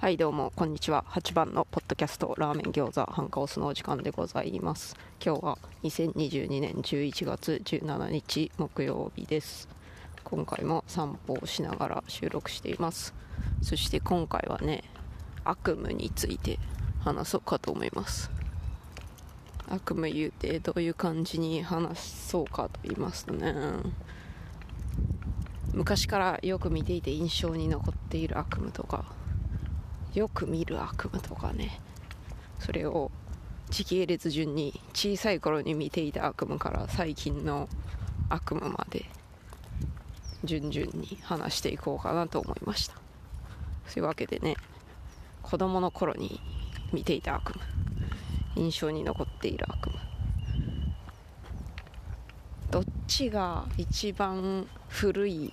はいどうも。こんにちは。8番のポッドキャストラーメン餃子ハンカオスのお時間でございます。今日は2022年11月17日木曜日です。今回も散歩をしながら収録しています。そして今回はね悪夢について話そうかと思います。悪夢言うてどういう感じに話そうかと言いますとね。昔からよく見ていて印象に残っている悪夢とかよく見る悪夢とかね。それを時系列順に小さい頃に見ていた悪夢から最近の悪夢まで順々に話していこうかなと思いました。そういうわけでね子供の頃に見ていた悪夢印象に残っている悪夢どっちが一番古い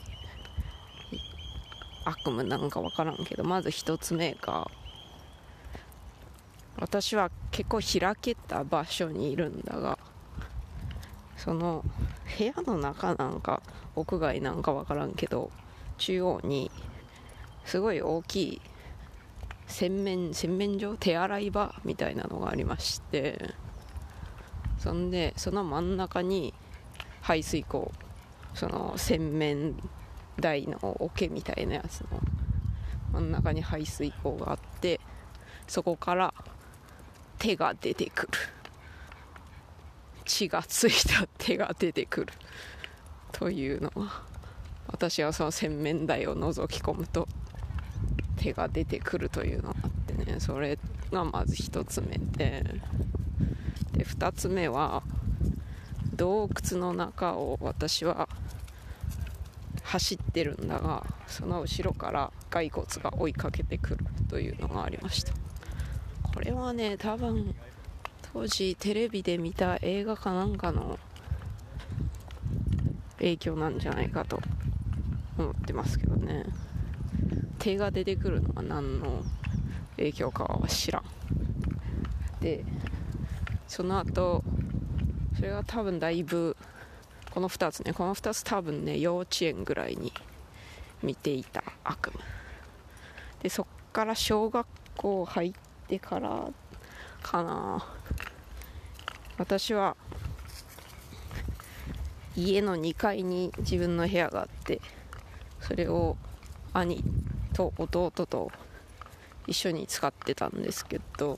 悪夢なんか分からんけどまず1つ目が私は結構開けた場所にいるんだがその部屋の中なんか屋外なんか分からんけど中央にすごい大きい洗面洗面所手洗い場みたいなのがありましてそんでその真ん中に排水溝その洗面台の桶みたいなやつの真ん中に排水溝があってそこから手が出てくる。血がついた手が出てくるというのは私はその洗面台を覗き込むと手が出てくるというのがあってねそれがまず1つ目で。で2つ目は洞窟の中を私は走ってるんだがその後ろから骸骨が追いかけてくるというのがありました。これはね多分当時テレビで見た映画かなんかの影響なんじゃないかと思ってますけどね。手が出てくるのは何の影響かは知らん。でその後それが多分だいぶこの2つね。この2つ多分ね幼稚園ぐらいに見ていた悪夢。でそっから小学校入ってからかな。私は家の2階に自分の部屋があってそれを兄と弟と一緒に使ってたんですけど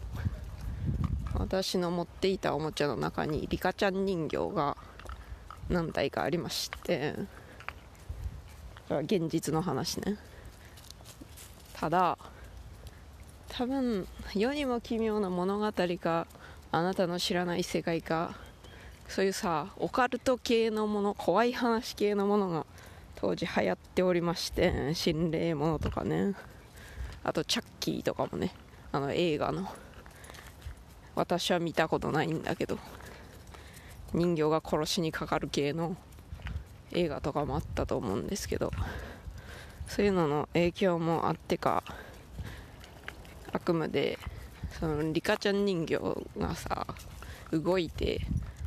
私の持っていたおもちゃの中にリカちゃん人形が何体かありまして現実の話ね。ただ多分世にも奇妙な物語かあなたの知らない世界かそういうさオカルト系のもの怖い話系のものが当時流行っておりまして心霊ものとかね。あとチャッキーとかもねあの映画の。私は見たことないんだけど。人形が殺しにかかる系の映画とかもあったと思うんですけどそういうのの影響もあってか悪夢でそのリカちゃん人形がさ動いて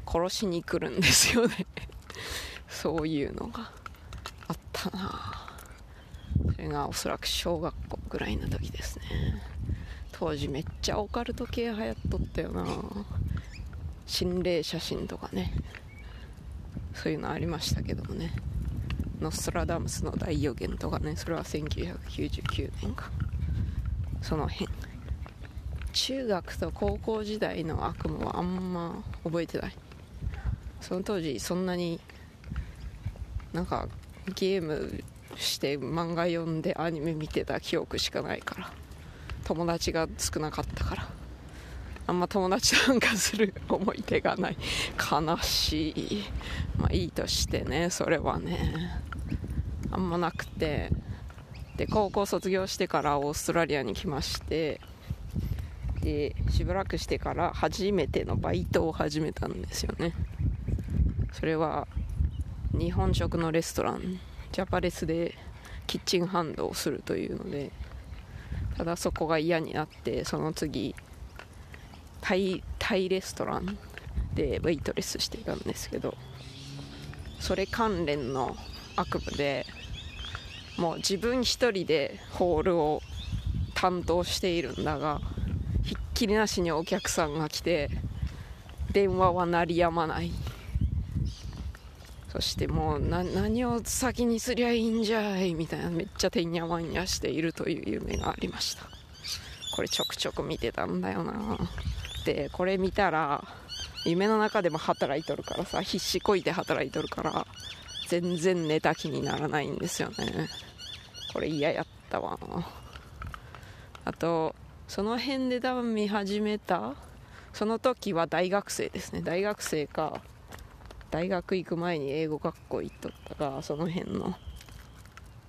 殺しに来るんですよね。そういうのがあったな。それがおそらく小学校ぐらいの時ですね。当時めっちゃオカルト系流行っとったよな。心霊写真とかね。そういうのありましたけどもね。ノストラダムスの大予言とかね。それは1999年か。その辺。中学と高校時代の悪夢はあんま覚えてない。その当時そんなになんかゲームして漫画読んでアニメ見てた記憶しかないから。友達が少なかったから。あんま友達なんかする思い出がない。悲しい。まあいいとしてねそれはね。あんまなくて。で高校卒業してからオーストラリアに来まして。でしばらくしてから初めてのバイトを始めたんですよね。それは日本食のレストラン。ジャパレスでキッチンハンドをするというので。ただそこが嫌になってその次タイタイレストランでウェイトレスしていたんですけどそれ関連の悪夢でもう自分一人でホールを担当しているんだがひっきりなしにお客さんが来て電話は鳴りやまない。そしてもう何を先にすりゃいいんじゃいみたいなめっちゃてんやわんやしているという夢がありました。これちょくちょく見てたんだよな。でこれ見たら夢の中でも働いとるからさ必死こいて働いとるから全然寝た気にならないんですよね。これ嫌やったわ。あとその辺で多分見始めたその時は大学生ですね。大学生か大学行く前に英語学校行っとったかその辺の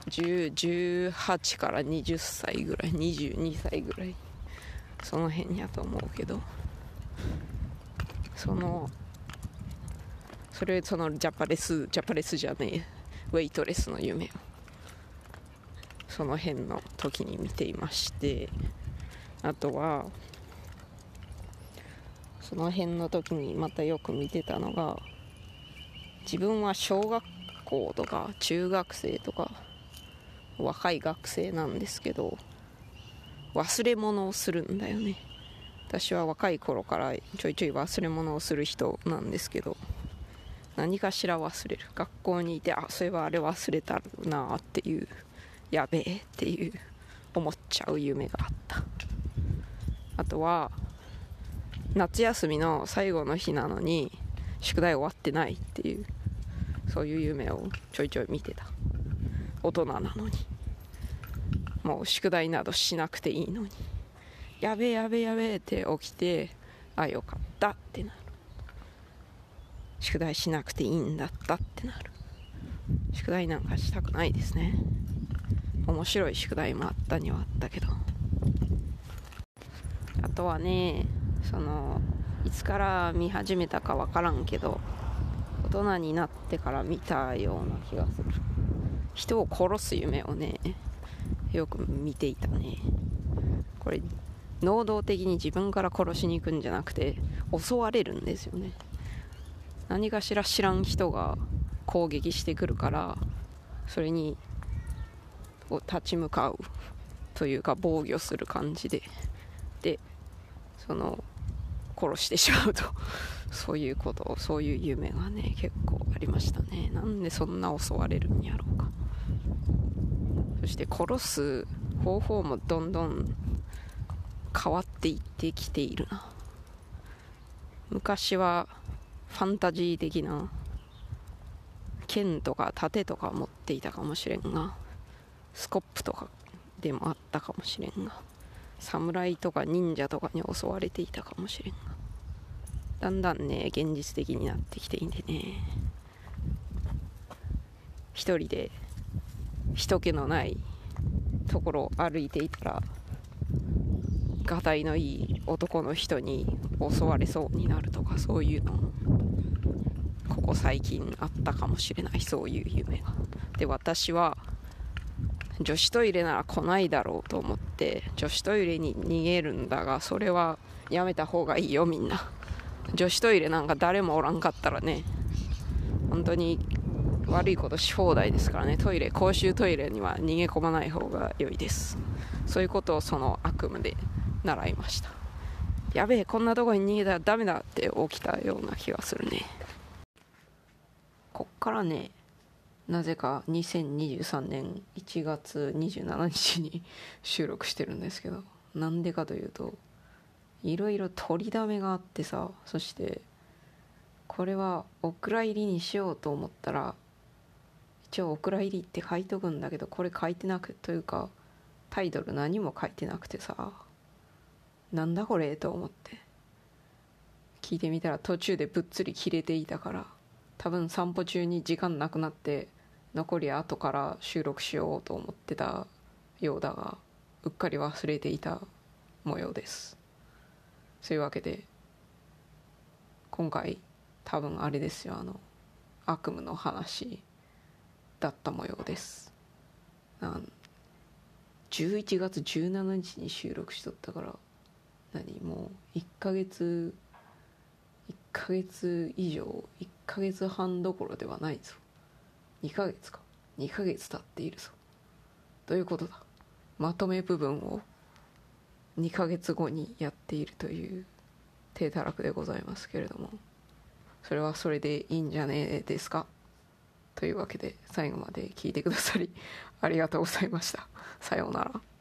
18から20歳ぐらい22歳ぐらいその辺やと思うけど。そのそれそのジャパレスジャパレスじゃねえウェイトレスの夢をその辺の時に見ていましてあとはその辺の時にまたよく見てたのが自分は小学校とか中学生とか若い学生なんですけど忘れ物をするんだよね。私は若い頃からちょいちょい忘れ物をする人なんですけど何かしら忘れる。学校にいてあそういえばあれ忘れたなっていうやべえっていう思っちゃう夢があった。あとは夏休みの最後の日なのに宿題終わってないっていうそういう夢をちょいちょい見てた。大人なのに。もう宿題などしなくていいのに。やべえやべえやべえって起きてあよかったってなる。宿題しなくていいんだったってなる。宿題なんかしたくないですね。面白い宿題もあったにはあったけど。あとはねそのいつから見始めたか分からんけど大人になってから見たような気がする。人を殺す夢をねよく見ていたね。これ能動的に自分から殺しに行くんじゃなくて襲われるんですよね。何かしら知らん人が攻撃してくるからそれに立ち向かうというか防御する感じで。でその殺してしまうと。そういうことそういう夢がね結構ありましたね。なんでそんな襲われるんやろうか。そして殺す方法もどんどん変わっていってきているな。昔はファンタジー的な剣とか盾とか持っていたかもしれんがスコップとかでもあったかもしれんが侍とか忍者とかに襲われていたかもしれんがだんだんね現実的になってきていてね。一人で人気のないところを歩いていたらがたいのいい男の人に襲われそうになるとかそういうのここ最近あったかもしれないそういう夢がで私は女子トイレなら来ないだろうと思って女子トイレに逃げるんだがそれはやめた方がいいよみんな。女子トイレなんか誰もおらんかったらね。本当に悪いことし放題ですからね。トイレ公衆トイレには逃げ込まない方が良いです。そういうことをその悪夢で習いました。やべえこんなとこに逃げたらダメだって起きたような気がするね。こっからねなぜか2023年1月27日に収録してるんですけどなんでかというといろいろ取りだめがあってさそしてこれはお蔵入りにしようと思ったら一応お蔵入りって書いとくんだけどこれ書いてなくというかタイトル何も書いてなくてさ。なんだこれと思って。聞いてみたら途中でぶっつり切れていたから多分散歩中に時間なくなって残り後から収録しようと思ってたようだがうっかり忘れていた模様です。そういうわけで今回多分あれですよあの悪夢の話だった模様です。11月17日に収録しとったから何もう1ヶ月1ヶ月以上1ヶ月半どころではないぞ。2ヶ月か。2ヶ月経っているぞ。どういうことだ。まとめ部分を2ヶ月後にやっているという低たらくでございますけれども。それはそれでいいんじゃねえですか。というわけで最後まで聞いてくださりありがとうございました。さようなら。